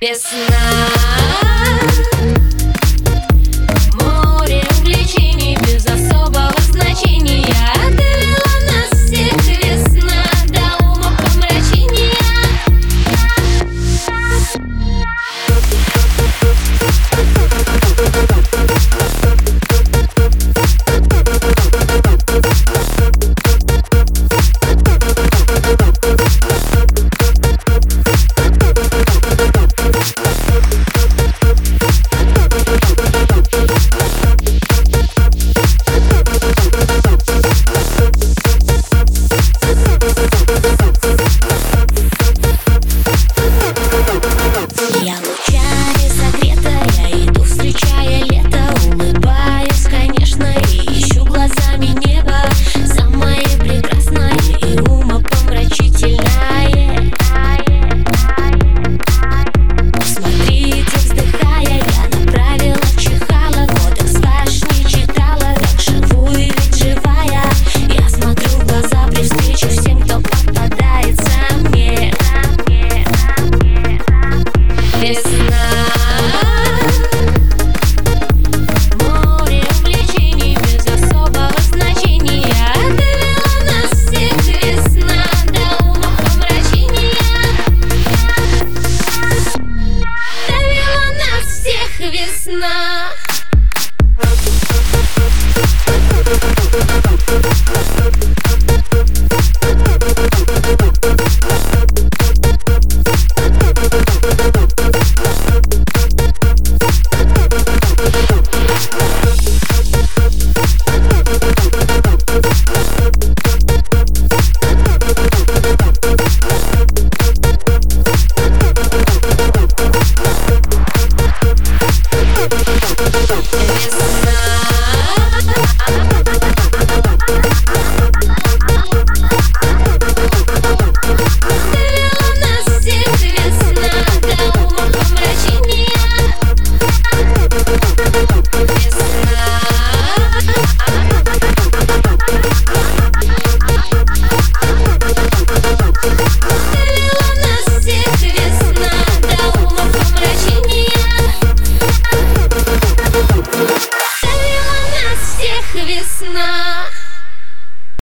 без сна.